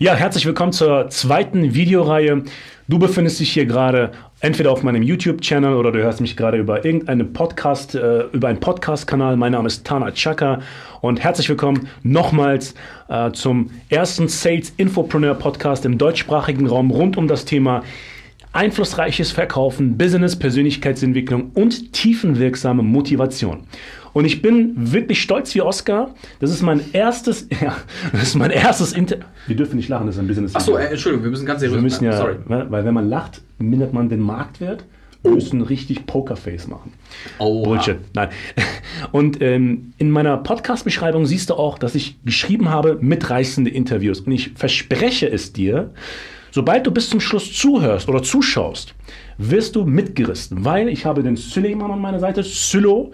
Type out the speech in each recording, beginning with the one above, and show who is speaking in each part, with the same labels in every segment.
Speaker 1: Ja, herzlich willkommen zur zweiten Videoreihe. Du befindest dich hier gerade entweder auf meinem YouTube-Channel oder du hörst mich gerade über irgendeinen Podcast, äh, über einen Podcast-Kanal. Mein Name ist Tana Chaka und herzlich willkommen nochmals äh, zum ersten Sales Infopreneur Podcast im deutschsprachigen Raum rund um das Thema einflussreiches Verkaufen, Business, Persönlichkeitsentwicklung und tiefenwirksame Motivation. Und ich bin wirklich stolz wie Oscar. Das ist mein erstes, ja, das ist mein erstes Inter. Wir dürfen nicht lachen, das ist ein Business.
Speaker 2: Achso, äh, Entschuldigung, wir müssen ganz seriös
Speaker 1: Wir müssen ja,
Speaker 2: Sorry.
Speaker 1: weil wenn man lacht, mindert man den Marktwert. Wir müssen richtig Pokerface machen.
Speaker 2: Oha.
Speaker 1: Bullshit. Nein. Und ähm, in meiner Podcast-Beschreibung siehst du auch, dass ich geschrieben habe, mitreißende Interviews. Und ich verspreche es dir, sobald du bis zum Schluss zuhörst oder zuschaust, wirst du mitgerissen, weil ich habe den Süleyman an meiner Seite, Sylo,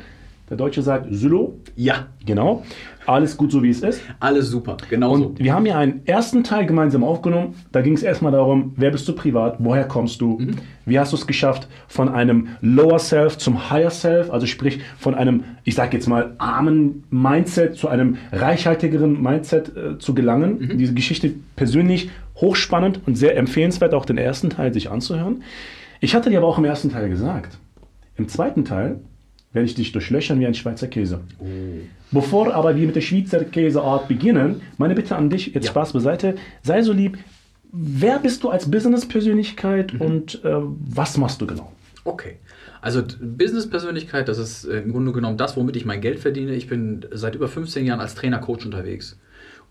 Speaker 1: der Deutsche sagt Sylo,
Speaker 2: Ja,
Speaker 1: genau, alles gut so wie es ist.
Speaker 2: alles super, genau so.
Speaker 1: Und wir haben ja einen ersten Teil gemeinsam aufgenommen. Da ging es erstmal darum, wer bist du privat, woher kommst du, wie hast du es geschafft, von einem Lower Self zum Higher Self, also sprich von einem, ich sag jetzt mal, armen Mindset zu einem reichhaltigeren Mindset äh, zu gelangen. Diese Geschichte persönlich hochspannend und sehr empfehlenswert, auch den ersten Teil sich anzuhören. Ich hatte dir aber auch im ersten Teil gesagt, im zweiten Teil werde ich dich durchlöchern wie ein Schweizer Käse. Bevor aber wir mit der Schweizer Käseart beginnen, meine Bitte an dich, jetzt
Speaker 2: Ja.
Speaker 1: Spaß beiseite, sei so lieb, wer bist du als Business-Persönlichkeit und äh, was machst du genau?
Speaker 2: Okay. Also Business-Persönlichkeit, das ist äh, im Grunde genommen das, womit ich mein Geld verdiene. Ich bin seit über 15 Jahren als Trainer-Coach unterwegs.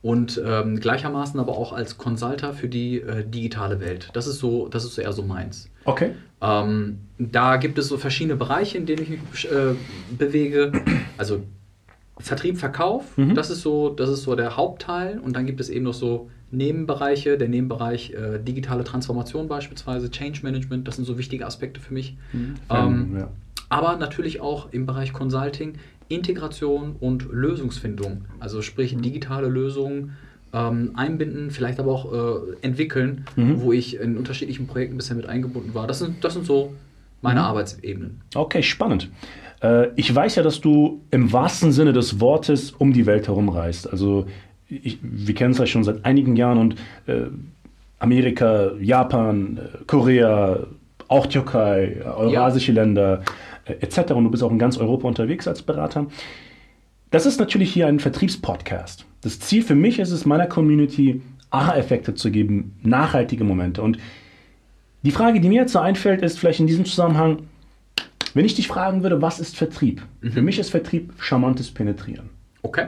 Speaker 2: Und ähm, gleichermaßen aber auch als Consulter für die äh, digitale Welt. Das ist so, das ist so eher so meins.
Speaker 1: Okay.
Speaker 2: Ähm, da gibt es so verschiedene Bereiche, in denen ich mich äh, bewege. Also Vertrieb, Verkauf, das, ist so, das ist so der Hauptteil. Und dann gibt es eben noch so Nebenbereiche. Der Nebenbereich äh, digitale Transformation beispielsweise, Change Management, das sind so wichtige Aspekte für mich. Ähm,
Speaker 1: ja.
Speaker 2: aber natürlich auch im Bereich Consulting, Integration und Lösungsfindung. Also sprich digitale Lösungen ähm, einbinden, vielleicht aber auch äh, entwickeln, wo ich in unterschiedlichen Projekten bisher mit eingebunden war. Das sind, das sind so meine Arbeitsebenen.
Speaker 1: Okay, spannend. Äh, ich weiß ja, dass du im wahrsten Sinne des Wortes um die Welt herumreist. Also ich, wir kennen es ja schon seit einigen Jahren und äh, Amerika, Japan, äh, Korea, auch Türkei, äh, eurasische Länder äh, etc. Und du bist auch in ganz Europa unterwegs als Berater. Das ist natürlich hier ein Vertriebspodcast. Das Ziel für mich ist es, meiner Community Aha-Effekte zu geben, nachhaltige Momente. Und die Frage, die mir jetzt so einfällt, ist vielleicht in diesem Zusammenhang, wenn ich dich fragen würde, was ist Vertrieb? Für mich ist Vertrieb charmantes Penetrieren.
Speaker 2: Okay.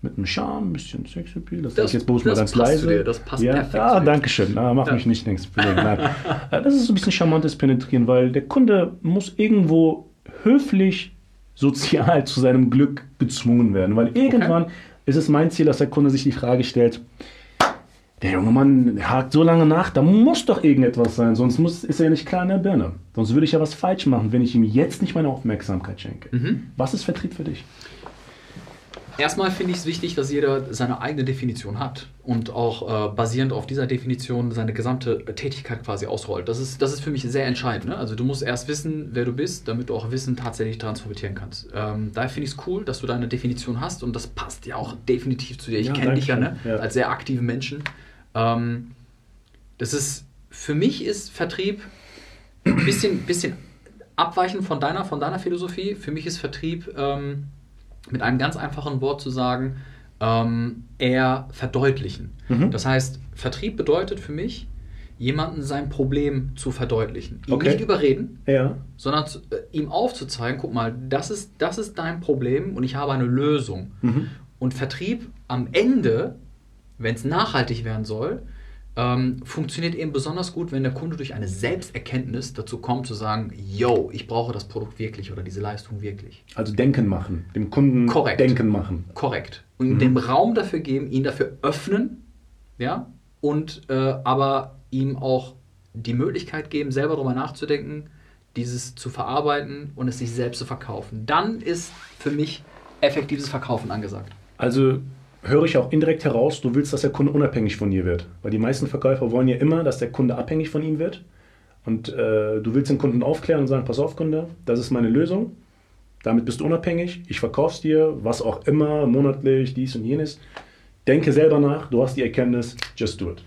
Speaker 1: Mit einem Charme, ein bisschen Sexappeal, das,
Speaker 2: Das-
Speaker 1: ich jetzt bloß mal ganz leise.
Speaker 2: dir, das passt
Speaker 1: ja,
Speaker 2: perfekt
Speaker 1: Ja,
Speaker 2: dir.
Speaker 1: danke schön. Na, mach
Speaker 2: Ja.
Speaker 1: mich nicht. Nein. Äh, Das ist so ein bisschen charmantes Penetrieren, weil der Kunde muss irgendwo höflich, sozial zu seinem Glück gezwungen werden. Weil irgendwann ist es mein Ziel, dass der Kunde sich die Frage stellt, der junge Mann hakt so lange nach, da muss doch irgendetwas sein, sonst muss, ist er ja nicht klar in der Birne. Sonst würde ich ja was falsch machen, wenn ich ihm jetzt nicht meine Aufmerksamkeit schenke. Was ist Vertrieb für dich?
Speaker 2: Erstmal finde ich es wichtig, dass jeder seine eigene Definition hat und auch äh, basierend auf dieser Definition seine gesamte Tätigkeit quasi ausrollt. Das ist, das ist für mich sehr entscheidend. Ne? Also du musst erst wissen, wer du bist, damit du auch Wissen tatsächlich transportieren kannst. Ähm, daher finde ich es cool, dass du deine Definition hast und das passt ja auch definitiv zu dir. Ich
Speaker 1: Ja,
Speaker 2: kenne dich ja, ne?
Speaker 1: Ja.
Speaker 2: als sehr aktiven Menschen. Ähm, das ist, für mich ist Vertrieb ein bisschen, bisschen abweichend von deiner, von deiner Philosophie. Für mich ist Vertrieb ähm, mit einem ganz einfachen Wort zu sagen, ähm, eher verdeutlichen.
Speaker 1: Mhm.
Speaker 2: Das heißt, Vertrieb bedeutet für mich, jemanden sein Problem zu verdeutlichen. Ihn
Speaker 1: Okay.
Speaker 2: nicht überreden,
Speaker 1: Ja.
Speaker 2: sondern zu, äh, ihm aufzuzeigen, guck mal, das ist, das ist dein Problem und ich habe eine Lösung.
Speaker 1: Mhm.
Speaker 2: Und Vertrieb am Ende, wenn es nachhaltig werden soll, ähm, funktioniert eben besonders gut, wenn der Kunde durch eine Selbsterkenntnis dazu kommt zu sagen, yo, ich brauche das Produkt wirklich oder diese Leistung wirklich.
Speaker 1: Also Denken machen, dem Kunden
Speaker 2: Korrekt.
Speaker 1: Denken machen.
Speaker 2: Korrekt. Und dem Raum dafür geben, ihn dafür öffnen, ja, und äh, aber ihm auch die Möglichkeit geben, selber darüber nachzudenken, dieses zu verarbeiten und es sich selbst zu verkaufen. Dann ist für mich effektives Verkaufen angesagt.
Speaker 1: Also höre ich auch indirekt heraus, du willst, dass der Kunde unabhängig von dir wird. Weil die meisten Verkäufer wollen ja immer, dass der Kunde abhängig von ihm wird. Und äh, du willst den Kunden aufklären und sagen, pass auf Kunde, das ist meine Lösung. Damit bist du unabhängig. Ich verkaufe es dir, was auch immer, monatlich, dies und jenes. Denke selber nach, du hast die Erkenntnis, just do it.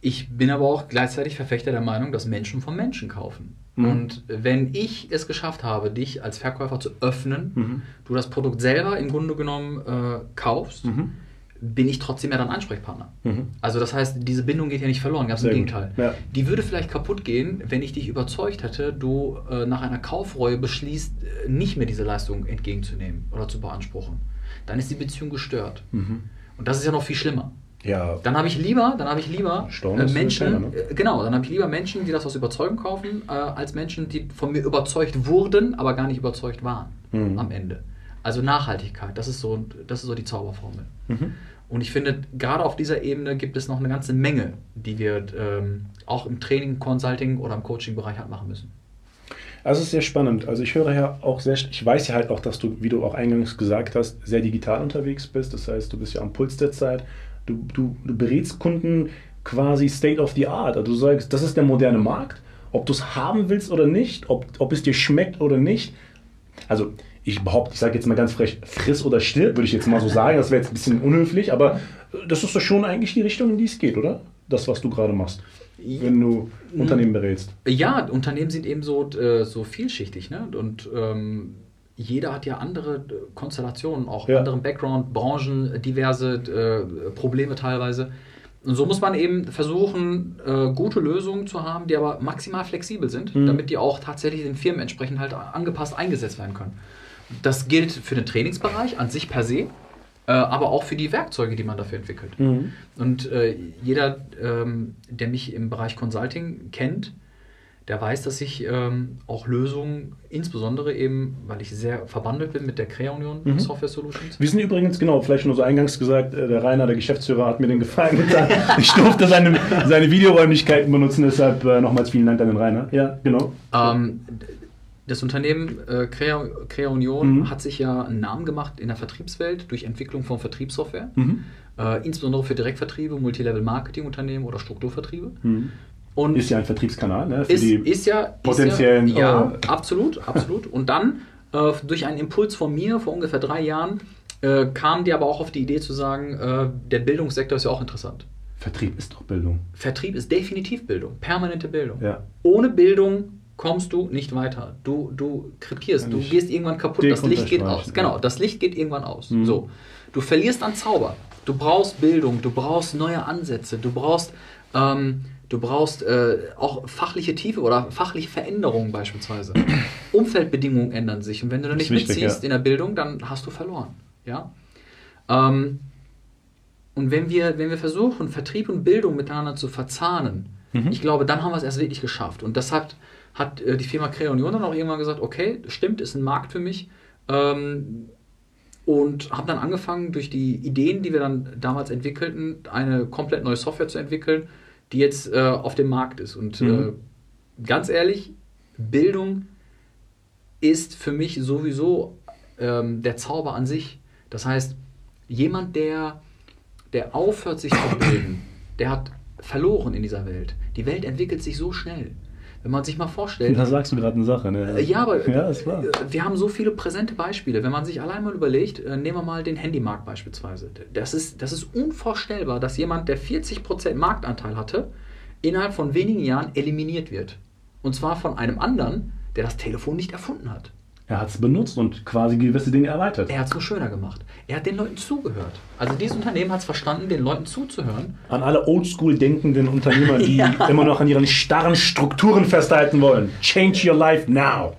Speaker 2: Ich bin aber auch gleichzeitig Verfechter der Meinung, dass Menschen von Menschen kaufen. Mhm. Und wenn ich es geschafft habe, dich als Verkäufer zu öffnen, mhm. du das Produkt selber im Grunde genommen äh, kaufst, mhm. bin ich trotzdem ja dein Ansprechpartner. Mhm. Also das heißt, diese Bindung geht ja nicht verloren, ganz im Gegenteil. Ja. Die würde vielleicht kaputt gehen, wenn ich dich überzeugt hätte, du äh, nach einer Kaufreue beschließt, äh, nicht mehr diese Leistung entgegenzunehmen oder zu beanspruchen. Dann ist die Beziehung gestört. Mhm. Und das ist ja noch viel schlimmer.
Speaker 1: Ja.
Speaker 2: Dann habe ich lieber, dann habe ich lieber äh, Menschen, keiner, ne? Äh, genau, dann habe ich lieber Menschen, die das aus Überzeugung kaufen, äh, als Menschen, die von mir überzeugt wurden, aber gar nicht überzeugt waren mhm. am Ende. Also Nachhaltigkeit, das ist so, das ist so die Zauberformel. Mhm. Und ich finde, gerade auf dieser Ebene gibt es noch eine ganze Menge, die wir ähm, auch im Training, Consulting oder im Coaching-Bereich halt machen müssen.
Speaker 1: Also es ist sehr spannend. Also ich höre ja auch sehr, ich weiß ja halt auch, dass du, wie du auch eingangs gesagt hast, sehr digital unterwegs bist. Das heißt, du bist ja am Puls der Zeit. Du, du, du berätst Kunden quasi State of the Art. Also du sagst, das ist der moderne Markt, ob du es haben willst oder nicht, ob, ob es dir schmeckt oder nicht. Also ich behaupte, ich sage jetzt mal ganz frech, friss oder still, würde ich jetzt mal so sagen. Das wäre jetzt ein bisschen unhöflich, aber das ist doch schon eigentlich die Richtung, in die es geht, oder? Das, was du gerade machst wenn du Unternehmen berätst.
Speaker 2: Ja, Unternehmen sind eben so, äh, so vielschichtig. Ne? Und ähm, jeder hat ja andere äh, Konstellationen, auch ja. anderen Background, Branchen, diverse äh, Probleme teilweise. Und so muss man eben versuchen, äh, gute Lösungen zu haben, die aber maximal flexibel sind, mhm. damit die auch tatsächlich den Firmen entsprechend halt angepasst eingesetzt werden können. Das gilt für den Trainingsbereich an sich per se, äh, aber auch für die Werkzeuge, die man dafür entwickelt. Mhm. Und äh, jeder, ähm, der mich im Bereich Consulting kennt, der weiß, dass ich ähm, auch Lösungen, insbesondere eben, weil ich sehr verbandelt bin mit der Crea-Union mhm. Software Solutions.
Speaker 1: Wir sind übrigens, genau, vielleicht nur so eingangs gesagt, äh, der Rainer, der Geschäftsführer, hat mir den Gefallen getan. ich durfte seine, seine Videoräumlichkeiten benutzen, deshalb äh, nochmals vielen Dank an den Rainer. Ja, genau.
Speaker 2: Ähm, das Unternehmen äh, Crea, Crea Union mhm. hat sich ja einen Namen gemacht in der Vertriebswelt durch Entwicklung von Vertriebssoftware, mhm. äh, insbesondere für Direktvertriebe, Multilevel-Marketing-Unternehmen oder Strukturvertriebe. Mhm.
Speaker 1: Und ist ja ein Vertriebskanal ne,
Speaker 2: für ist, die ist ja, potenziellen. Ist ja, ja äh, absolut, absolut. Und dann äh, durch einen Impuls von mir vor ungefähr drei Jahren äh, kam die aber auch auf die Idee zu sagen, äh, der Bildungssektor ist ja auch interessant.
Speaker 1: Vertrieb ist doch Bildung.
Speaker 2: Vertrieb ist definitiv Bildung, permanente Bildung.
Speaker 1: Ja.
Speaker 2: Ohne Bildung kommst du nicht weiter. Du, du krepierst, du gehst irgendwann kaputt, das Licht geht aus. Genau, das Licht geht irgendwann aus. Mhm. So. Du verlierst an Zauber. Du brauchst Bildung, du brauchst neue Ansätze, du brauchst, ähm, du brauchst äh, auch fachliche Tiefe oder fachliche Veränderungen beispielsweise. Umfeldbedingungen ändern sich und wenn du da nicht wichtig, mitziehst ja. in der Bildung, dann hast du verloren. Ja? Ähm, und wenn wir, wenn wir versuchen, Vertrieb und Bildung miteinander zu verzahnen, mhm. ich glaube, dann haben wir es erst wirklich geschafft. Und das hat hat äh, die Firma Creonion dann auch irgendwann gesagt, okay, stimmt, ist ein Markt für mich. Ähm, und habe dann angefangen, durch die Ideen, die wir dann damals entwickelten, eine komplett neue Software zu entwickeln, die jetzt äh, auf dem Markt ist. Und mhm. äh, ganz ehrlich, Bildung ist für mich sowieso ähm, der Zauber an sich. Das heißt, jemand, der, der aufhört, sich zu bilden, der hat verloren in dieser Welt. Die Welt entwickelt sich so schnell. Wenn man sich mal vorstellt.
Speaker 1: Da sagst du gerade eine Sache, ne?
Speaker 2: Äh, ja, aber ja, wir haben so viele präsente Beispiele. Wenn man sich allein mal überlegt, äh, nehmen wir mal den Handymarkt beispielsweise. Das ist, das ist unvorstellbar, dass jemand, der 40% Marktanteil hatte, innerhalb von wenigen Jahren eliminiert wird. Und zwar von einem anderen, der das Telefon nicht erfunden hat.
Speaker 1: Er hat es benutzt und quasi gewisse Dinge erweitert.
Speaker 2: Er hat es nur schöner gemacht. Er hat den Leuten zugehört. Also dieses Unternehmen hat es verstanden, den Leuten zuzuhören.
Speaker 1: An alle oldschool denkenden Unternehmer, die ja. immer noch an ihren starren Strukturen festhalten wollen. Change your life now.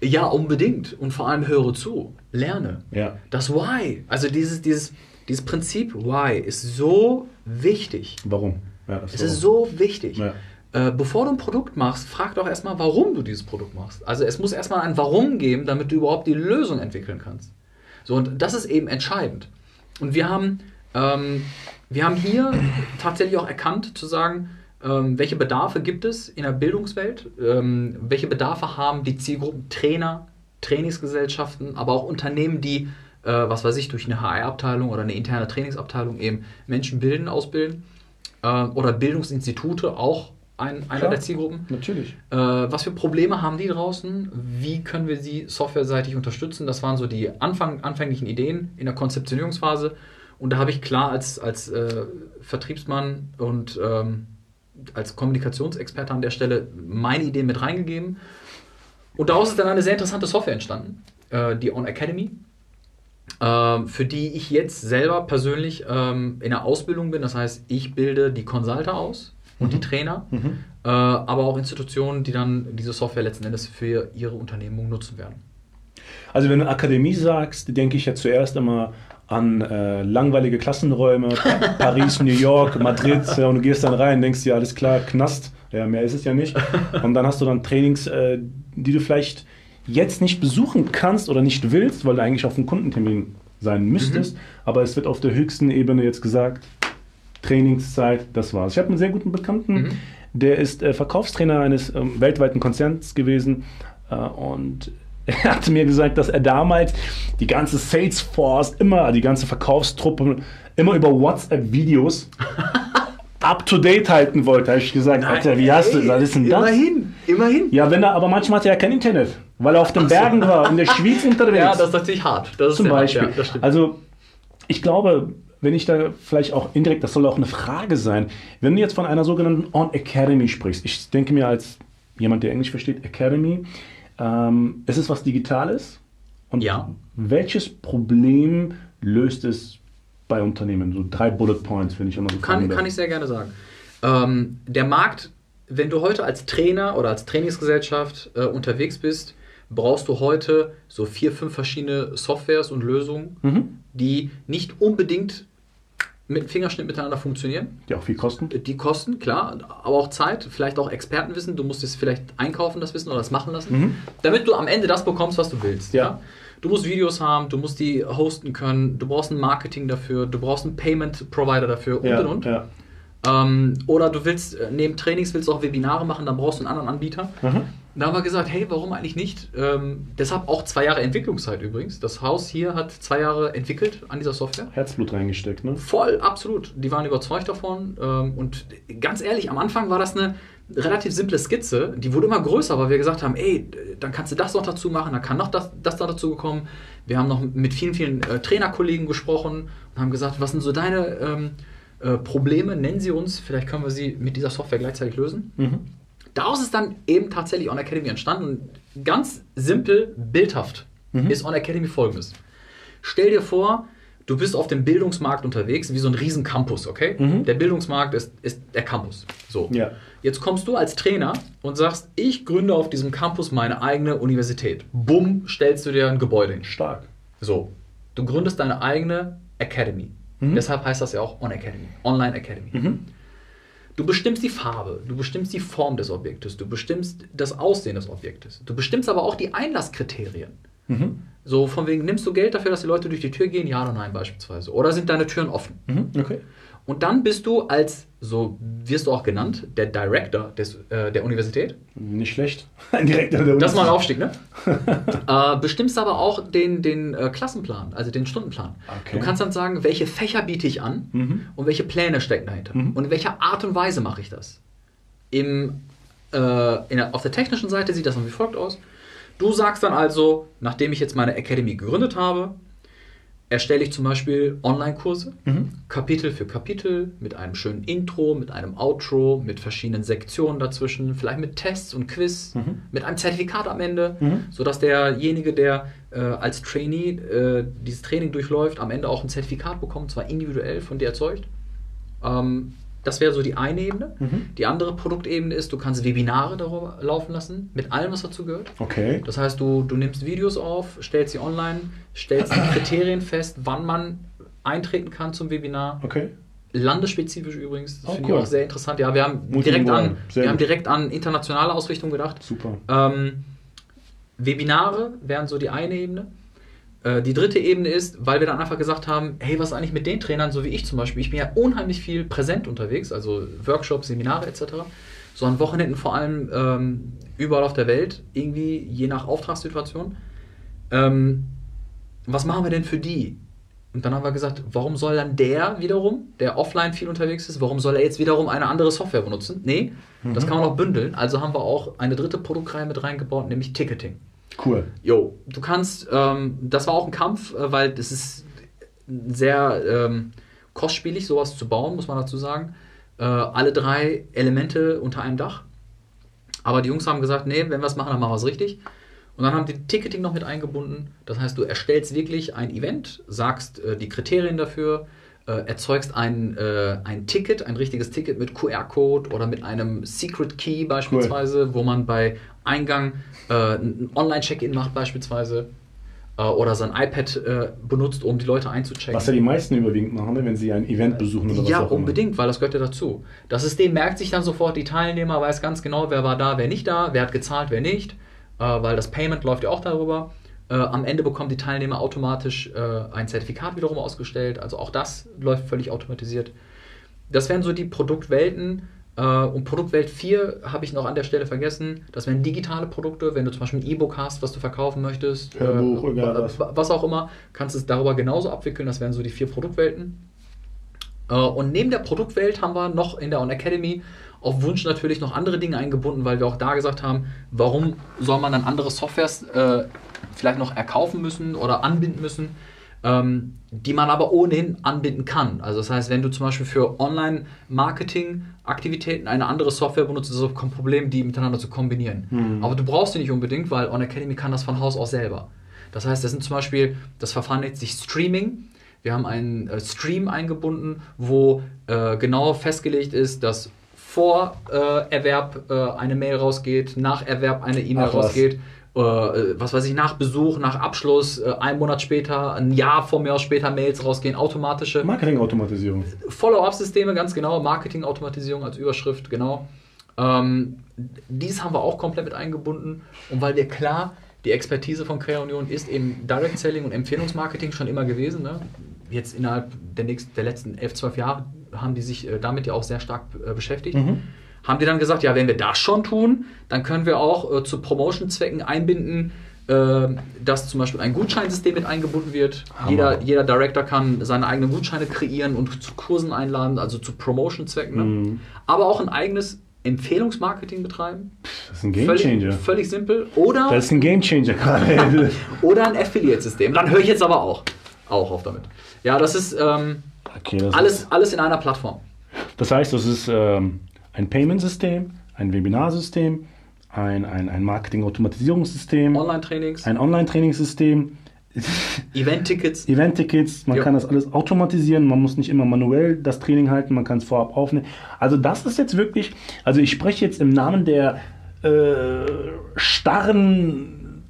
Speaker 2: Ja, unbedingt. Und vor allem höre zu. Lerne.
Speaker 1: Ja.
Speaker 2: Das Why. Also dieses, dieses, dieses Prinzip Why ist so wichtig.
Speaker 1: Warum?
Speaker 2: Ja, es ist so wichtig. Ja. Äh, bevor du ein Produkt machst, frag doch erstmal, warum du dieses Produkt machst. Also es muss erstmal ein Warum geben, damit du überhaupt die Lösung entwickeln kannst. So, und das ist eben entscheidend. Und wir haben Ähm, wir haben hier tatsächlich auch erkannt, zu sagen, ähm, welche Bedarfe gibt es in der Bildungswelt, ähm, welche Bedarfe haben die Zielgruppen Trainer, Trainingsgesellschaften, aber auch Unternehmen, die, äh, was weiß ich, durch eine HR-Abteilung oder eine interne Trainingsabteilung eben Menschen bilden, ausbilden äh, oder Bildungsinstitute auch ein, einer
Speaker 1: Klar.
Speaker 2: der Zielgruppen.
Speaker 1: Natürlich.
Speaker 2: Äh, was für Probleme haben die draußen? Wie können wir sie softwareseitig unterstützen? Das waren so die Anfang, anfänglichen Ideen in der Konzeptionierungsphase. Und da habe ich klar als, als äh, Vertriebsmann und ähm, als Kommunikationsexperte an der Stelle meine Ideen mit reingegeben. Und daraus ist dann eine sehr interessante Software entstanden, äh, die On Academy, ähm, für die ich jetzt selber persönlich ähm, in der Ausbildung bin. Das heißt, ich bilde die Consulter aus und die Trainer, äh, aber auch Institutionen, die dann diese Software letzten Endes für ihre Unternehmung nutzen werden.
Speaker 1: Also wenn du Akademie sagst, denke ich ja zuerst immer an äh, langweilige Klassenräume, Pa- Paris, New York, Madrid, ja, und du gehst dann rein, denkst dir, alles klar, Knast, ja, mehr ist es ja nicht. Und dann hast du dann Trainings, äh, die du vielleicht jetzt nicht besuchen kannst oder nicht willst, weil du eigentlich auf einem Kundentermin sein müsstest, aber es wird auf der höchsten Ebene jetzt gesagt, Trainingszeit, das war's. Ich habe einen sehr guten Bekannten,
Speaker 2: Mhm.
Speaker 1: der ist äh, Verkaufstrainer eines ähm, weltweiten Konzerns gewesen äh, und er hatte mir gesagt, dass er damals die ganze Salesforce, immer die ganze Verkaufstruppe, immer über WhatsApp-Videos up to date halten wollte. Da habe ich gesagt, Alter, wie hast du, was ist denn das?
Speaker 2: Immerhin, immerhin.
Speaker 1: Ja, wenn er, aber manchmal hatte er kein Internet, weil er auf den Bergen war, in der Schweiz unterwegs.
Speaker 2: Ja, das ist natürlich hart. Das ist
Speaker 1: Zum
Speaker 2: sehr hart,
Speaker 1: Beispiel.
Speaker 2: Ja,
Speaker 1: also, ich glaube, wenn ich da vielleicht auch indirekt, das soll auch eine Frage sein, wenn du jetzt von einer sogenannten On Academy sprichst, ich denke mir als jemand, der Englisch versteht, Academy, ähm, es ist was Digitales. Und
Speaker 2: Ja.
Speaker 1: welches Problem löst es bei Unternehmen? So drei Bullet Points, finde ich immer so
Speaker 2: Kann, kann ich sehr gerne sagen. Ähm, der Markt, wenn du heute als Trainer oder als Trainingsgesellschaft äh, unterwegs bist, brauchst du heute so vier, fünf verschiedene Softwares und Lösungen,
Speaker 1: Mhm.
Speaker 2: die nicht unbedingt mit Fingerschnitt miteinander funktionieren.
Speaker 1: Die auch viel kosten.
Speaker 2: Die kosten, klar, aber auch Zeit, vielleicht auch Expertenwissen. Du musst es vielleicht einkaufen, das Wissen oder das machen lassen,
Speaker 1: Mhm.
Speaker 2: damit du am Ende das bekommst, was du willst.
Speaker 1: Ja.
Speaker 2: Du musst Videos haben, du musst die hosten können, du brauchst ein Marketing dafür, du brauchst einen Payment-Provider dafür und
Speaker 1: ja,
Speaker 2: und und.
Speaker 1: Ja.
Speaker 2: Ähm, oder du willst äh, neben Trainings willst du auch Webinare machen, dann brauchst du einen anderen Anbieter.
Speaker 1: Mhm.
Speaker 2: Da haben wir gesagt, hey, warum eigentlich nicht? Ähm, deshalb auch zwei Jahre Entwicklungszeit übrigens. Das Haus hier hat zwei Jahre entwickelt an dieser Software.
Speaker 1: Herzblut reingesteckt, ne?
Speaker 2: Voll, absolut. Die waren überzeugt davon. Ähm, und ganz ehrlich, am Anfang war das eine relativ simple Skizze. Die wurde immer größer, weil wir gesagt haben, ey, dann kannst du das noch dazu machen, dann kann noch das, das noch dazu kommen. Wir haben noch mit vielen, vielen äh, Trainerkollegen gesprochen und haben gesagt, was sind so deine ähm, äh, Probleme? Nennen sie uns, vielleicht können wir sie mit dieser Software gleichzeitig lösen.
Speaker 1: Mhm.
Speaker 2: Daraus ist dann eben tatsächlich On Academy entstanden. Und ganz simpel, bildhaft ist On Academy folgendes. Stell dir vor, du bist auf dem Bildungsmarkt unterwegs, wie so ein riesen Campus, okay? Der Bildungsmarkt ist, ist der Campus. So.
Speaker 1: Ja.
Speaker 2: Jetzt kommst du als Trainer und sagst, ich gründe auf diesem Campus meine eigene Universität. Bumm, stellst du dir ein Gebäude hin.
Speaker 1: Stark.
Speaker 2: So. Du gründest deine eigene Academy. Deshalb heißt das ja auch On Academy. Online Academy. Du bestimmst die Farbe, du bestimmst die Form des Objektes, du bestimmst das Aussehen des Objektes. Du bestimmst aber auch die Einlasskriterien. So von wegen, nimmst du Geld dafür, dass die Leute durch die Tür gehen? Ja oder nein beispielsweise. Oder sind deine Türen offen?
Speaker 1: Mhm. Okay.
Speaker 2: Und dann bist du als, so wirst du auch genannt, der Director des, äh, der Universität.
Speaker 1: Nicht schlecht. Direkt an der
Speaker 2: Das ist mal ein. Aufstieg, ne? äh, bestimmst aber auch den, den äh, Klassenplan, also den Stundenplan.
Speaker 1: Okay.
Speaker 2: Du kannst dann sagen, welche Fächer biete ich an
Speaker 1: Mhm.
Speaker 2: und welche Pläne stecken dahinter.
Speaker 1: Mhm.
Speaker 2: Und in welcher Art und Weise mache ich das. Im, äh, der, auf der technischen Seite sieht das dann wie folgt aus. Du sagst dann also, nachdem ich jetzt meine Academy gegründet habe, erstelle ich zum Beispiel Online-Kurse,
Speaker 1: Mhm.
Speaker 2: Kapitel für Kapitel, mit einem schönen Intro, mit einem Outro, mit verschiedenen Sektionen dazwischen, vielleicht mit Tests und Quiz,
Speaker 1: Mhm.
Speaker 2: mit einem Zertifikat am Ende,
Speaker 1: Mhm.
Speaker 2: sodass derjenige, der äh, als Trainee äh, dieses Training durchläuft, am Ende auch ein Zertifikat bekommt, zwar individuell von dir erzeugt. Ähm, das wäre so die eine Ebene.
Speaker 1: Mhm.
Speaker 2: Die andere Produktebene ist, du kannst Webinare darüber laufen lassen, mit allem, was dazu gehört.
Speaker 1: Okay.
Speaker 2: Das heißt, du, du nimmst Videos auf, stellst sie online, stellst die Kriterien fest, wann man eintreten kann zum Webinar.
Speaker 1: Okay.
Speaker 2: Landesspezifisch übrigens, das
Speaker 1: Oh,
Speaker 2: finde
Speaker 1: cool.
Speaker 2: ich auch sehr interessant. Ja, wir haben, direkt an,
Speaker 1: sehr
Speaker 2: wir haben direkt an internationale Ausrichtung gedacht.
Speaker 1: Super.
Speaker 2: Ähm, Webinare wären so die eine Ebene. Äh, die dritte Ebene ist, weil wir dann einfach gesagt haben, hey, was ist eigentlich mit den Trainern, so wie ich zum Beispiel? Ich bin ja unheimlich viel präsent unterwegs, also Workshops, Seminare etc. So an Wochenenden vor allem ähm, überall auf der Welt, irgendwie je nach Auftragssituation. Ähm, was machen wir denn für die? Und dann haben wir gesagt, warum soll dann der wiederum, der offline viel unterwegs ist, warum soll er jetzt wiederum eine andere Software benutzen? Nee, mhm. das kann man auch bündeln. Also haben wir auch eine dritte Produktreihe mit reingebaut, nämlich Ticketing.
Speaker 1: Cool.
Speaker 2: Jo, du kannst, ähm, das war auch ein Kampf, äh, weil das ist sehr ähm, kostspielig, sowas zu bauen, muss man dazu sagen. Äh, alle drei Elemente unter einem Dach. Aber die Jungs haben gesagt, nee, wenn wir es machen, dann machen wir es richtig. Und dann haben die Ticketing noch mit eingebunden. Das heißt, du erstellst wirklich ein Event, sagst äh, die Kriterien dafür, äh, erzeugst ein, äh, ein Ticket, ein richtiges Ticket mit QR-Code oder mit einem Secret Key beispielsweise, cool. wo man bei Eingang äh, ein Online-Check-In macht beispielsweise äh, oder sein iPad äh, benutzt, um die Leute einzuchecken.
Speaker 1: Was ja die meisten überwiegend machen, ne, wenn sie ein Event besuchen
Speaker 2: oder ja, was auch unbedingt, weil das gehört ja dazu. Das System merkt sich dann sofort, die Teilnehmer weiß ganz genau, wer war da, wer nicht da, wer hat gezahlt, wer nicht äh, weil das Payment läuft ja auch darüber. Äh, am Ende bekommen die Teilnehmer automatisch äh, ein Zertifikat wiederum ausgestellt. Also auch das läuft völlig automatisiert. Das wären so die Produktwelten. und Produktwelt 4 habe ich noch an der Stelle vergessen. Das wären digitale Produkte. Wenn du zum Beispiel ein E-Book hast, was du verkaufen möchtest,
Speaker 1: Hörbuch, äh, was.
Speaker 2: was auch immer, kannst du es darüber genauso abwickeln. Das wären so die vier Produktwelten. und neben der Produktwelt haben wir noch in der On Academy auf Wunsch natürlich noch andere Dinge eingebunden, weil wir auch da gesagt haben, warum soll man dann andere Softwares äh, vielleicht noch erkaufen müssen oder anbinden müssen, ähm, die man aber ohnehin anbinden kann. Also das heißt, wenn du zum Beispiel für Online-Marketing-Aktivitäten eine andere Software benutzt, ist es auch kein Problem, die miteinander zu kombinieren. Mhm. Aber du brauchst die nicht unbedingt, weil On Academy kann das von Haus aus selber. Das heißt, das sind zum Beispiel, das Verfahren nennt sich Streaming. Wir haben einen äh, Stream eingebunden, wo äh, genau festgelegt ist, dass vor äh, Erwerb äh, eine Mail rausgeht, nach Erwerb eine E-Mail rausgeht. Äh, was weiß ich, nach Besuch, nach Abschluss, äh, ein Monat später, ein Jahr vor mir aus später Mails rausgehen, automatische.
Speaker 1: Marketing-Automatisierung.
Speaker 2: Follow-up-Systeme, ganz genau. Marketing-Automatisierung als Überschrift, genau. Ähm, dies haben wir auch komplett mit eingebunden. Und weil wir klar, die Expertise von Crea Union ist eben Direct Selling und Empfehlungsmarketing schon immer gewesen. Ne? Jetzt innerhalb der, nächsten, der letzten elf, zwölf Jahre haben die sich äh, damit ja auch sehr stark äh, beschäftigt. Mhm. Haben die dann gesagt, ja, wenn wir das schon tun, dann können wir auch äh, zu Promotion-Zwecken einbinden, äh, dass zum Beispiel ein Gutscheinsystem mit eingebunden wird. Jeder, jeder Director kann seine eigenen Gutscheine kreieren und zu Kursen einladen, also zu Promotion-Zwecken. Ne? Mhm. Aber auch ein eigenes Empfehlungsmarketing betreiben.
Speaker 1: Das ist ein Gamechanger.
Speaker 2: Völlig, völlig simpel. Oder,
Speaker 1: das ist ein Gamechanger gerade.
Speaker 2: oder ein Affiliate-System. Dann höre ich jetzt aber auch, auch auf damit. Ja, das ist ähm, okay, das alles, ist, alles in einer Plattform.
Speaker 1: Das heißt, das ist ähm, ein Payment-System, ein Webinarsystem, ein, ein, ein Marketing-Automatisierungssystem,
Speaker 2: Online-Trainings,
Speaker 1: ein Online-Trainingssystem.
Speaker 2: Event-Tickets.
Speaker 1: Event-Tickets, man jo. kann das alles automatisieren, man muss nicht immer manuell das Training halten, man kann es vorab aufnehmen. Also das ist jetzt wirklich, also ich spreche jetzt im Namen der äh, starren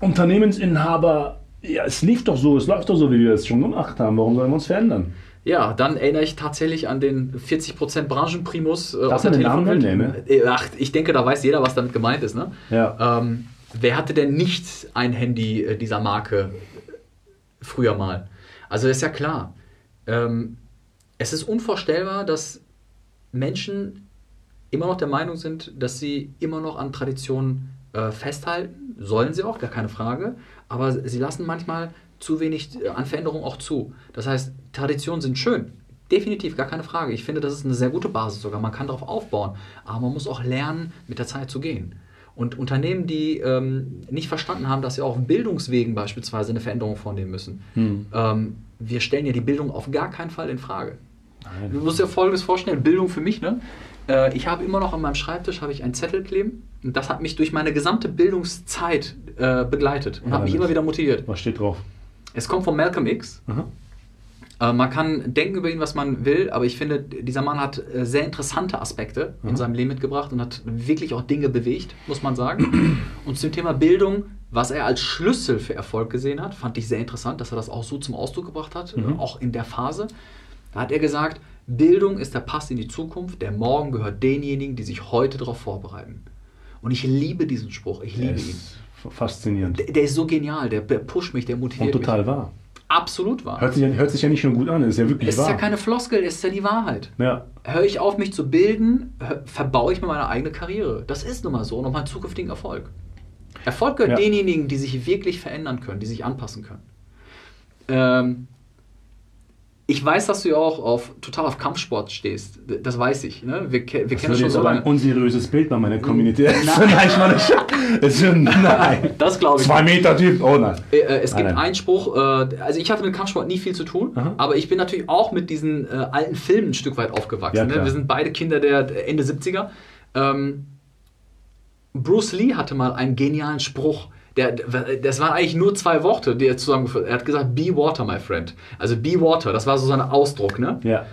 Speaker 1: Unternehmensinhaber ja, es lief doch so, es läuft doch so, wie wir es schon gemacht haben. Warum sollen wir uns verändern?
Speaker 2: Ja, dann erinnere ich tatsächlich an den 40% Branchenprimus
Speaker 1: äh, aus der nennen, ne?
Speaker 2: Äh, ach, ich denke, da weiß jeder, was damit gemeint ist. Ne?
Speaker 1: Ja.
Speaker 2: Ähm, wer hatte denn nicht ein Handy äh, dieser Marke früher mal? Also ist ja klar. Ähm, es ist unvorstellbar, dass Menschen immer noch der Meinung sind, dass sie immer noch an Traditionen äh, festhalten. Sollen sie auch, gar keine Frage aber sie lassen manchmal zu wenig äh, an Veränderung auch zu. Das heißt, Traditionen sind schön. Definitiv, gar keine Frage. Ich finde, das ist eine sehr gute Basis sogar. Man kann darauf aufbauen. Aber man muss auch lernen, mit der Zeit zu gehen. Und Unternehmen, die ähm, nicht verstanden haben, dass sie auf Bildungswegen beispielsweise eine Veränderung vornehmen müssen. Hm. Ähm, wir stellen ja die Bildung auf gar keinen Fall in Frage. Nein. Du musst dir Folgendes vorstellen: Bildung für mich, ne? Äh, ich habe immer noch an meinem Schreibtisch ich einen Zettel kleben. Und das hat mich durch meine gesamte Bildungszeit äh, begleitet und ja, hat mich immer wieder motiviert.
Speaker 1: Was steht drauf?
Speaker 2: Es kommt von Malcolm X. Äh, man kann denken über ihn, was man will, aber ich finde, dieser Mann hat äh, sehr interessante Aspekte mhm. in seinem Leben mitgebracht und hat wirklich auch Dinge bewegt, muss man sagen. und zum Thema Bildung, was er als Schlüssel für Erfolg gesehen hat, fand ich sehr interessant, dass er das auch so zum Ausdruck gebracht hat, mhm. auch in der Phase. Da hat er gesagt, Bildung ist der Pass in die Zukunft, der Morgen gehört denjenigen, die sich heute darauf vorbereiten. Und ich liebe diesen Spruch. Ich liebe
Speaker 1: Der
Speaker 2: ihn.
Speaker 1: Ist faszinierend.
Speaker 2: Der, der ist so genial, der, pusht mich, der motiviert
Speaker 1: Und total wahr.
Speaker 2: mich. Absolut wahr.
Speaker 1: Hört sich, ja- hört sich ja nicht nur gut an, ist ja wirklich
Speaker 2: es ist
Speaker 1: wahr.
Speaker 2: ja keine Floskel, es ist ja die Wahrheit.
Speaker 1: ja.
Speaker 2: Höre ich auf, mich zu bilden, hör- verbaue ich mir meine eigene Karriere. Das ist nun mal so meinen zukünftigen Erfolg. Erfolg gehört
Speaker 1: Ja.
Speaker 2: denjenigen, die sich wirklich verändern können, die sich anpassen können. Ähm, ich weiß, dass du ja auch auf, total auf Kampfsport stehst. Das weiß ich. Ne? Wir, wir
Speaker 1: Das
Speaker 2: kennen schon so
Speaker 1: aber ein
Speaker 2: lange.
Speaker 1: unseriöses Bild bei meiner Community.
Speaker 2: Nein.
Speaker 1: nein, ich meine, ich, nein.
Speaker 2: Das glaube ich.
Speaker 1: Zwei Meter Typ, oh nein.
Speaker 2: Äh, äh, es gibt
Speaker 1: Nein, nein.
Speaker 2: einen Spruch, äh, also ich hatte mit Kampfsport nie viel zu tun,
Speaker 1: Aha.
Speaker 2: aber ich bin natürlich auch mit diesen alten Filmen ein Stück weit aufgewachsen.
Speaker 1: Ja,
Speaker 2: ne? Wir sind beide Kinder der Ende 70er. Ähm, Bruce Lee hatte mal einen genialen Spruch. Der, das waren eigentlich nur zwei Worte, die er zusammengeführt hat. Er hat gesagt, be water, my friend. Also be water, das war so sein Ausdruck, ne?
Speaker 1: Ja.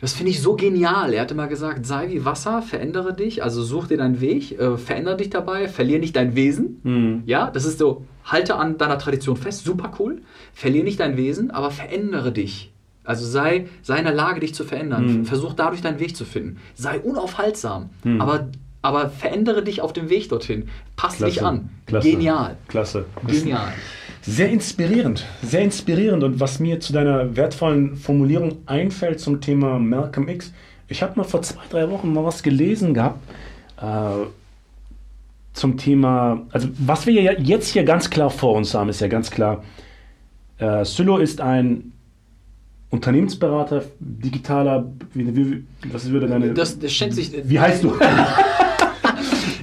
Speaker 2: Das finde ich so genial. Er hat immer gesagt, sei wie Wasser, verändere dich, also such dir deinen Weg, äh, verändere dich dabei, verliere nicht dein Wesen.
Speaker 1: Mhm.
Speaker 2: Ja, das ist so, halte an deiner Tradition fest, super cool. Verliere nicht dein Wesen, aber verändere dich. Also sei, sei in der Lage, dich zu verändern.
Speaker 1: Mhm.
Speaker 2: Versuch dadurch deinen Weg zu finden. Sei unaufhaltsam,
Speaker 1: Mhm.
Speaker 2: aber, aber verändere dich auf dem Weg dorthin. Pass dich
Speaker 1: Klasse.
Speaker 2: an.
Speaker 1: Klasse.
Speaker 2: Genial.
Speaker 1: Klasse.
Speaker 2: Genial.
Speaker 1: Sehr inspirierend, sehr inspirierend. Und was mir zu deiner wertvollen Formulierung einfällt zum Thema Malcolm X, ich habe mal vor zwei, drei Wochen mal was gelesen gehabt äh, zum Thema, also was wir ja jetzt hier ganz klar vor uns haben, ist ja ganz klar, äh, Sylo ist ein Unternehmensberater, digitaler, wie, wie, was würde deine,
Speaker 2: Das, das schätzt sich.
Speaker 1: wie heißt du?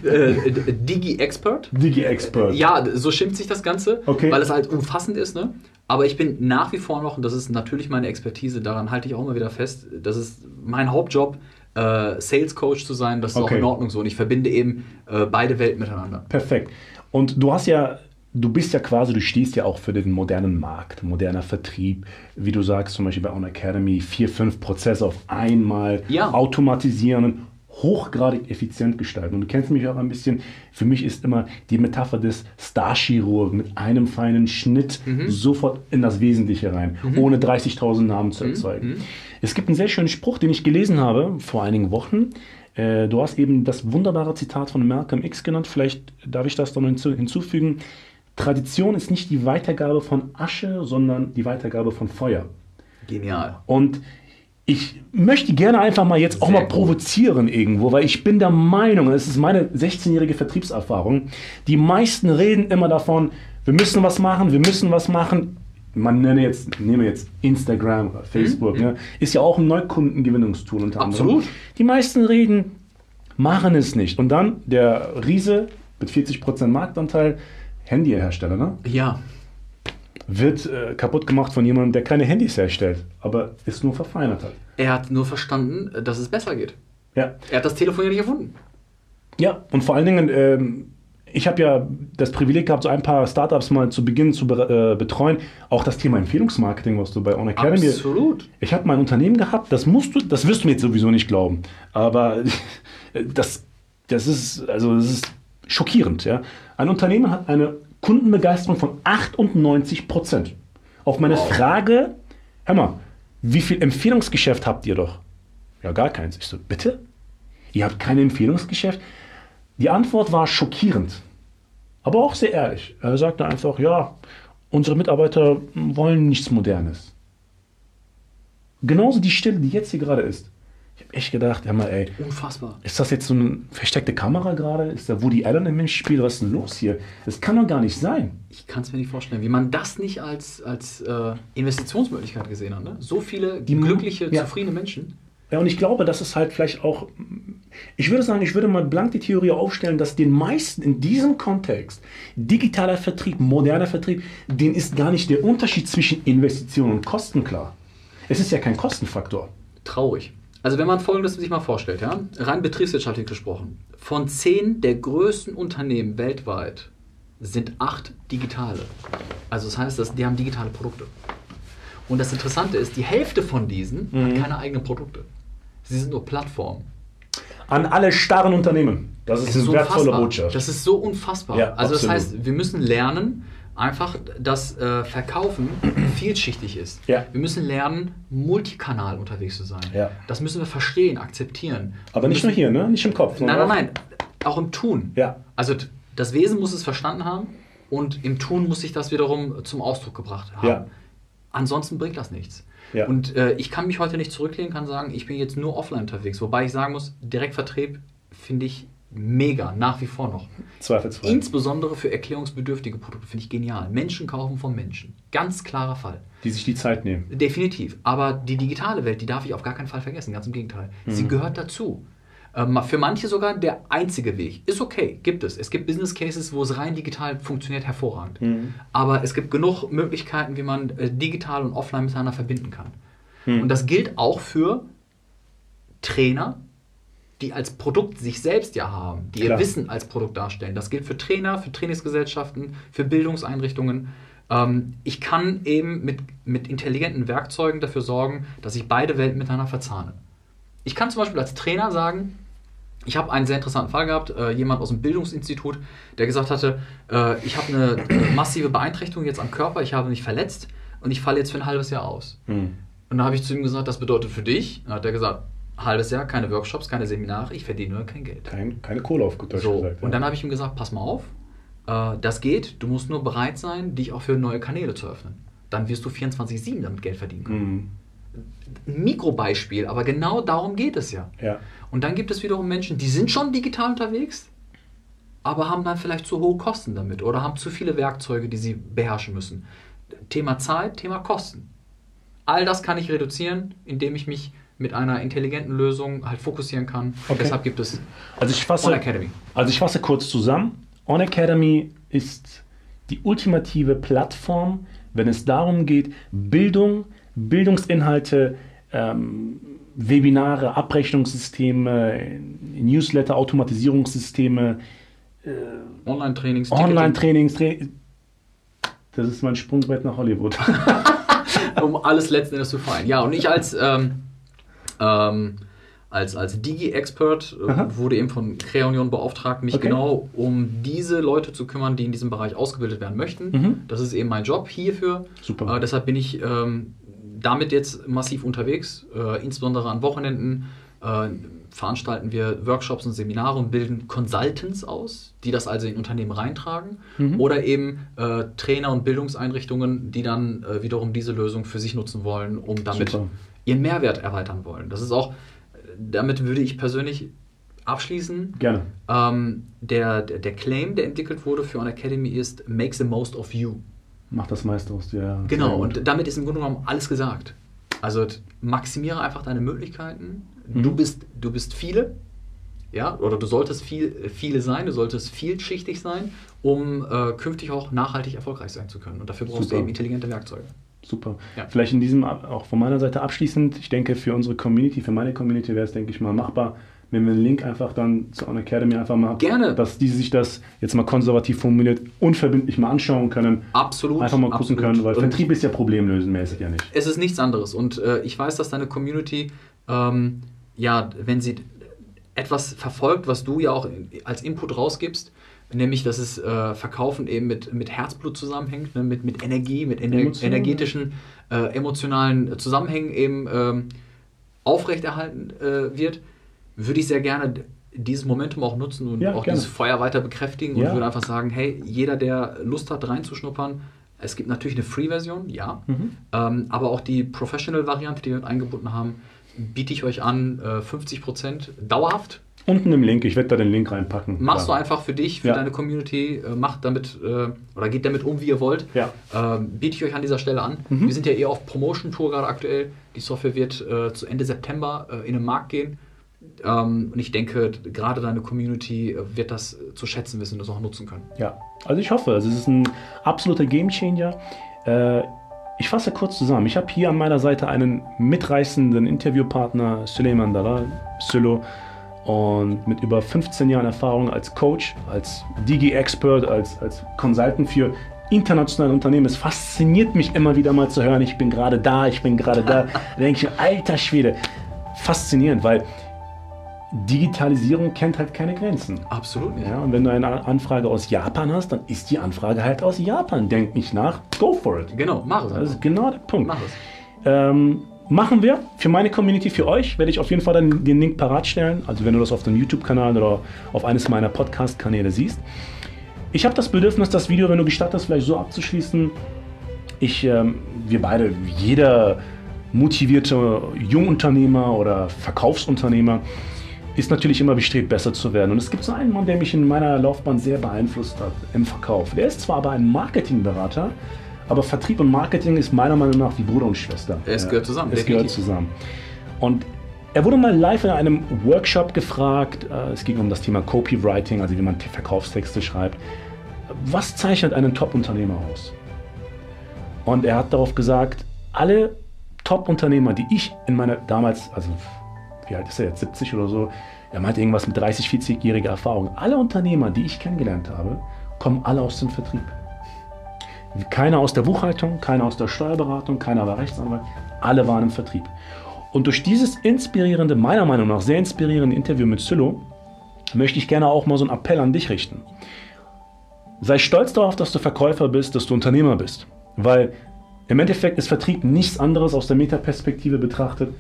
Speaker 2: Äh, Digi-Expert.
Speaker 1: Digi-Expert.
Speaker 2: Ja, so schimpft sich das Ganze,
Speaker 1: Okay.
Speaker 2: weil es halt umfassend ist. Ne? Aber ich bin nach wie vor noch, und das ist natürlich meine Expertise, daran halte ich auch immer wieder fest, das ist mein Hauptjob, äh, Sales Coach zu sein. Das ist
Speaker 1: Okay.
Speaker 2: auch in Ordnung so. Und ich verbinde eben äh, beide Welten miteinander.
Speaker 1: Perfekt. Und du hast ja, du bist ja quasi, du stehst ja auch für den modernen Markt, moderner Vertrieb, wie du sagst, zum Beispiel bei On Academy, vier, fünf Prozesse auf einmal
Speaker 2: Ja.
Speaker 1: automatisieren, hochgradig effizient gestalten. Und du kennst mich auch ein bisschen, für mich ist immer die Metapher des Starchirurgen mit einem feinen Schnitt sofort in das Wesentliche rein, ohne 30.000 Namen zu erzeugen. Es gibt einen sehr schönen Spruch, den ich gelesen habe vor einigen Wochen. Äh, Du hast eben das wunderbare Zitat von Malcolm X genannt. Vielleicht darf ich das noch hinzu, hinzufügen. Tradition ist nicht die Weitergabe von Asche, sondern die Weitergabe von Feuer.
Speaker 2: Genial.
Speaker 1: Und ich möchte gerne einfach mal jetzt auch
Speaker 2: Sehr
Speaker 1: mal
Speaker 2: gut.
Speaker 1: provozieren irgendwo, weil ich bin der Meinung, und das ist meine 16-jährige Vertriebserfahrung, die meisten reden immer davon, wir müssen was machen, wir müssen was machen. Man nenne jetzt, nehme jetzt Instagram oder Facebook, ne? ist ja auch ein Neukundengewinnungstool unter anderem.
Speaker 2: Absolut.
Speaker 1: Die meisten reden, machen es nicht. Und dann der Riese mit 40% Marktanteil, Handyhersteller, ne?
Speaker 2: Ja.
Speaker 1: Wird äh, kaputt gemacht von jemandem, der keine Handys herstellt, aber es nur verfeinert hat.
Speaker 2: Er hat nur verstanden, dass es besser geht.
Speaker 1: Ja,
Speaker 2: Er hat das Telefon ja nicht erfunden.
Speaker 1: ja und vor allen Dingen, ähm, ich habe ja das Privileg gehabt, so ein paar Startups mal zu Beginn zu be äh, betreuen. Auch das Thema Empfehlungsmarketing, was du bei On Academy.
Speaker 2: Absolut.
Speaker 1: Ich habe mein Unternehmen gehabt, das musst du, das wirst du mir jetzt sowieso nicht glauben. Aber das, das ist, also das ist schockierend. Ja? Ein Unternehmen hat eine Kundenbegeisterung von 98 Prozent. Auf meine
Speaker 2: Wow.
Speaker 1: Frage, hör mal, wie viel Empfehlungsgeschäft habt ihr doch? Ja, gar keins. Ich so, bitte? Ihr habt kein Empfehlungsgeschäft? Die Antwort war schockierend, aber auch sehr ehrlich. Er sagte einfach, ja, unsere Mitarbeiter wollen nichts Modernes. Genauso die Stille, die jetzt hier gerade ist. Ich habe echt gedacht, hör mal, ey,
Speaker 2: Unfassbar.
Speaker 1: ist das jetzt so eine versteckte Kamera gerade? Ist da Woody Allen im Spiel? Was ist denn los hier? Das kann doch gar nicht sein.
Speaker 2: Ich kann es mir nicht vorstellen, wie man das nicht als, als äh, Investitionsmöglichkeit gesehen hat. Ne? So viele
Speaker 1: Die-
Speaker 2: glückliche,
Speaker 1: ja.
Speaker 2: zufriedene Menschen.
Speaker 1: Ja, und ich glaube, das ist halt vielleicht auch. Ich würde sagen, ich würde mal blank die Theorie aufstellen, dass den meisten in diesem Kontext digitaler Vertrieb, moderner Vertrieb, denen ist gar nicht der Unterschied zwischen Investition und Kosten klar. Es ist ja kein Kostenfaktor.
Speaker 2: Traurig. Also wenn man Folgendes sich mal vorstellt, ja, rein betriebswirtschaftlich gesprochen, von zehn der größten Unternehmen weltweit sind acht digitale. Also das heißt, dass die haben digitale Produkte. Und das Interessante ist, die Hälfte von diesen
Speaker 1: Mhm.
Speaker 2: hat keine eigenen Produkte. Sie sind nur Plattformen.
Speaker 1: An alle starren Unternehmen. Das ist
Speaker 2: Es
Speaker 1: eine
Speaker 2: ist
Speaker 1: wertvolle
Speaker 2: unfassbar.
Speaker 1: Botschaft.
Speaker 2: Das ist so unfassbar.
Speaker 1: Ja,
Speaker 2: also das
Speaker 1: absolut.
Speaker 2: heißt, wir müssen lernen, einfach, dass äh, Verkaufen vielschichtig ist.
Speaker 1: Ja.
Speaker 2: Wir müssen lernen, multikanal unterwegs zu sein.
Speaker 1: Ja.
Speaker 2: Das müssen wir verstehen, akzeptieren.
Speaker 1: Aber nicht
Speaker 2: Wir
Speaker 1: nur hier, ne? Nicht im Kopf.
Speaker 2: Nein, nein, nein. Auch im Tun.
Speaker 1: Ja.
Speaker 2: Also das Wesen muss es verstanden haben und im Tun muss sich das wiederum zum Ausdruck gebracht haben.
Speaker 1: Ja.
Speaker 2: Ansonsten bringt das nichts.
Speaker 1: Ja.
Speaker 2: Und äh, ich kann mich heute nicht zurücklehnen, kann sagen, ich bin jetzt nur offline unterwegs. Wobei ich sagen muss, Direktvertrieb finde ich mega, nach wie vor noch.
Speaker 1: Zweifelsfrei.
Speaker 2: Insbesondere für erklärungsbedürftige Produkte finde ich genial. Menschen kaufen von Menschen. Ganz klarer Fall.
Speaker 1: die sich die Zeit nehmen.
Speaker 2: Definitiv. Aber die digitale Welt, die darf ich auf gar keinen Fall vergessen. Ganz im Gegenteil. Sie
Speaker 1: Mhm.
Speaker 2: gehört dazu. Ähm, für manche sogar der einzige Weg. Ist okay, gibt es. Es gibt Business Cases, wo es rein digital funktioniert hervorragend.
Speaker 1: Mhm.
Speaker 2: Aber es gibt genug Möglichkeiten, wie man äh, digital und offline miteinander verbinden kann.
Speaker 1: Mhm.
Speaker 2: Und das gilt auch für Trainer, die als Produkt sich selbst ja haben, die ihr
Speaker 1: Klar.
Speaker 2: Wissen als Produkt darstellen. Das gilt für Trainer, für Trainingsgesellschaften, für Bildungseinrichtungen. Ähm, ich kann eben mit, mit intelligenten Werkzeugen dafür sorgen, dass ich beide Welten miteinander verzahne. Ich kann zum Beispiel als Trainer sagen, ich habe einen sehr interessanten Fall gehabt, äh, jemand aus dem Bildungsinstitut, der gesagt hatte, äh, ich habe eine äh, massive Beeinträchtigung jetzt am Körper, ich habe mich verletzt und ich falle jetzt für ein halbes Jahr aus.
Speaker 1: Mhm.
Speaker 2: Und da habe ich zu ihm gesagt, das bedeutet für dich, dann hat er gesagt, halbes Jahr, keine Workshops, keine Seminare, ich verdiene nur kein Geld.
Speaker 1: Kein, keine Kohle auf gut Deutsch
Speaker 2: So,
Speaker 1: gesagt.
Speaker 2: und
Speaker 1: ja.
Speaker 2: dann habe ich ihm gesagt, pass mal auf, äh, das geht, du musst nur bereit sein, dich auch für neue Kanäle zu öffnen. Dann wirst du 24-7 damit Geld verdienen können.
Speaker 1: Mhm.
Speaker 2: Ein Mikrobeispiel, aber genau darum geht es ja.
Speaker 1: Ja.
Speaker 2: Und dann gibt es wiederum Menschen, die sind schon digital unterwegs, aber haben dann vielleicht zu hohe Kosten damit oder haben zu viele Werkzeuge, die sie beherrschen müssen. Thema Zeit, Thema Kosten. All das kann ich reduzieren, indem ich mich mit einer intelligenten Lösung halt fokussieren kann.
Speaker 1: Okay.
Speaker 2: Deshalb gibt es
Speaker 1: Also ich fasse,
Speaker 2: On Academy.
Speaker 1: Also ich fasse kurz zusammen. On Academy ist die ultimative Plattform, wenn es darum geht, Bildung, Bildungsinhalte, ähm, Webinare, Abrechnungssysteme, Newsletter, Automatisierungssysteme,
Speaker 2: Online-Trainings,
Speaker 1: Online-Trainings. Tra das ist mein Sprungbrett nach Hollywood.
Speaker 2: um alles letzten Endes zu vereinen. Ja, und ich als, ähm, ähm, als, als Digi-Expert äh, wurde eben von Creonion beauftragt, mich
Speaker 1: Okay.
Speaker 2: genau um diese Leute zu kümmern, die in diesem Bereich ausgebildet werden möchten.
Speaker 1: Mhm.
Speaker 2: Das ist eben mein Job hierfür.
Speaker 1: Super.
Speaker 2: Äh, deshalb bin ich ähm, damit jetzt massiv unterwegs, äh, insbesondere an Wochenenden. Äh, veranstalten wir Workshops und Seminare und bilden Consultants aus, die das also in Unternehmen reintragen.
Speaker 1: Mhm.
Speaker 2: Oder eben äh, Trainer und Bildungseinrichtungen, die dann wiederum diese Lösung für sich nutzen wollen, um damit
Speaker 1: Super.
Speaker 2: Ihren Mehrwert erweitern wollen. Das ist auch, damit würde ich persönlich abschließen.
Speaker 1: Gerne.
Speaker 2: Ähm, der, der, der Claim, der entwickelt wurde für eine Academy ist Make the most of you.
Speaker 1: Mach das meiste aus dir.
Speaker 2: Genau, und damit ist im Grunde genommen alles gesagt. Also maximiere einfach deine Möglichkeiten.
Speaker 1: Mhm.
Speaker 2: Du, bist, du bist viele, ja, oder du solltest viel, viele sein, du solltest vielschichtig sein, um äh, künftig auch nachhaltig erfolgreich sein zu können. Und dafür brauchst
Speaker 1: Super.
Speaker 2: du eben intelligente Werkzeuge.
Speaker 1: Super.
Speaker 2: Ja.
Speaker 1: Vielleicht in diesem auch von meiner Seite abschließend. Ich denke, für unsere Community, für meine Community wäre es, denke ich mal, machbar, wenn wir einen Link einfach dann zur On Academy einfach mal
Speaker 2: Gerne.
Speaker 1: dass die sich das jetzt mal konservativ formuliert unverbindlich mal anschauen können.
Speaker 2: Absolut.
Speaker 1: Einfach mal gucken
Speaker 2: absolut.
Speaker 1: können, weil
Speaker 2: Und
Speaker 1: Vertrieb ist ja problemlösenmäßig ja nicht.
Speaker 2: Es ist nichts anderes. Und äh, ich weiß, dass deine Community, ähm, ja, wenn sie etwas verfolgt, was du ja auch als Input rausgibst, nämlich, dass es äh, Verkaufen eben mit, mit Herzblut zusammenhängt, ne, mit, mit Energie, mit ener
Speaker 1: Emotionen.
Speaker 2: energetischen, äh, emotionalen Zusammenhängen eben ähm, aufrechterhalten äh, wird, würde ich sehr gerne dieses Momentum auch nutzen und
Speaker 1: Ja,
Speaker 2: auch
Speaker 1: gerne.
Speaker 2: dieses Feuer weiter bekräftigen und
Speaker 1: Ja.
Speaker 2: würde einfach sagen, hey, jeder, der Lust hat, reinzuschnuppern, es gibt natürlich eine Free-Version, ja,
Speaker 1: Mhm.
Speaker 2: ähm, aber auch die Professional-Variante, die wir mit eingebunden haben, biete ich euch an, äh, 50% dauerhaft.
Speaker 1: Unten im Link, ich werde da den Link reinpacken.
Speaker 2: Machst du einfach für dich, für
Speaker 1: Ja.
Speaker 2: deine Community, äh, macht damit äh, oder geht damit um, wie ihr wollt.
Speaker 1: Ja.
Speaker 2: Ähm, biete ich euch an dieser Stelle an.
Speaker 1: Mhm.
Speaker 2: Wir sind ja eher auf Promotion-Tour gerade aktuell. Die Software wird äh, zu Ende September in den Markt gehen. Ähm, und ich denke, gerade deine Community wird das zu schätzen wissen und das auch nutzen können.
Speaker 1: Ja, also ich hoffe, es ist ein absoluter Gamechanger. Äh, ich fasse kurz zusammen. Ich habe hier an meiner Seite einen mitreißenden Interviewpartner, Suleiman Dara, Sylo, und mit über 15 Jahren Erfahrung als Coach, als Digi-Expert, als, als Consultant für internationale Unternehmen. Es fasziniert mich immer wieder mal zu hören, ich bin gerade da, ich bin gerade da. da denke ich, alter Schwede, faszinierend, weil Digitalisierung kennt halt keine Grenzen.
Speaker 2: Absolut nicht.
Speaker 1: Ja, und wenn du eine Anfrage aus Japan hast, dann ist die Anfrage halt aus Japan. Denk nicht nach, go for it.
Speaker 2: Genau, mach es.
Speaker 1: Das ist genau der Punkt.
Speaker 2: Mach es.
Speaker 1: Ähm, machen wir für meine Community, für euch, werde ich auf jeden Fall dann den Link parat stellen. Also wenn du das auf dem YouTube-Kanal oder auf eines meiner Podcast-Kanäle siehst. Ich habe das Bedürfnis, das Video, wenn du gestattest, vielleicht so abzuschließen. Ich, ähm, wir beide, jeder motivierte Jungunternehmer oder Verkaufsunternehmer ist natürlich immer bestrebt, besser zu werden. Und es gibt so einen Mann, der mich in meiner Laufbahn sehr beeinflusst hat im Verkauf. Der ist zwar aber ein Marketingberater, aber Vertrieb und Marketing ist meiner Meinung nach wie Bruder und Schwester.
Speaker 2: Es gehört zusammen.
Speaker 1: Es gehört zusammen. Und er wurde mal live in einem Workshop gefragt, äh, es ging um das Thema Copywriting, also wie man Verkaufstexte schreibt. Was zeichnet einen Top-Unternehmer aus? Und er hat darauf gesagt, alle Top-Unternehmer, die ich in meiner damals, also wie alt ist er jetzt, 70 oder so, er meinte irgendwas mit 30, 40-jähriger Erfahrung. Alle Unternehmer, die ich kennengelernt habe, kommen alle aus dem Vertrieb. Keiner aus der Buchhaltung, keiner aus der Steuerberatung, keiner war Rechtsanwalt, alle waren im Vertrieb. Und durch dieses inspirierende, meiner Meinung nach sehr inspirierende Interview mit Sylo, möchte ich gerne auch mal so einen Appell an dich richten. Sei stolz darauf, dass du Verkäufer bist, dass du Unternehmer bist. Weil im Endeffekt ist Vertrieb nichts anderes aus der Metaperspektive betrachtet,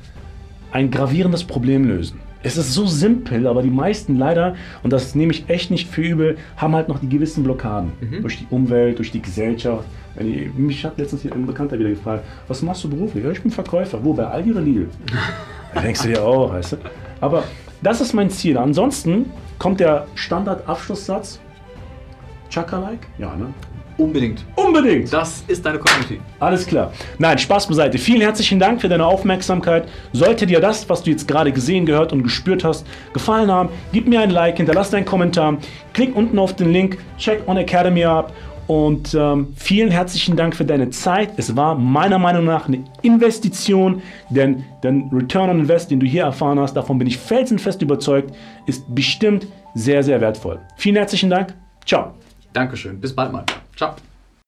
Speaker 1: ein gravierendes Problem lösen. Es ist so simpel, aber die meisten leider, und das nehme ich echt nicht für übel, haben halt noch die gewissen Blockaden. Mhm. Durch die Umwelt, durch die Gesellschaft. Ich, mich hat letztens hier ein Bekannter wieder gefragt, was machst du beruflich? Ja, ich bin Verkäufer. Wo, bei Aldi oder Lidl? da denkst du dir auch, weißt du. Aber das ist mein Ziel. Ansonsten kommt der Standardabschlusssatz. Chaka-like? Ja, ne?
Speaker 2: Unbedingt.
Speaker 1: Unbedingt.
Speaker 2: Das ist deine Community.
Speaker 1: Alles klar. Nein, Spaß beiseite. Vielen herzlichen Dank für deine Aufmerksamkeit. Sollte dir das, was du jetzt gerade gesehen, gehört und gespürt hast, gefallen haben, gib mir ein Like, hinterlass deinen Kommentar, klick unten auf den Link, check On Academy ab und ähm, vielen herzlichen Dank für deine Zeit. Es war meiner Meinung nach eine Investition, denn der Return on Invest, den du hier erfahren hast, davon bin ich felsenfest überzeugt, ist bestimmt sehr, sehr wertvoll. Vielen herzlichen Dank. Ciao.
Speaker 2: Dankeschön. Bis bald mal. Ciao.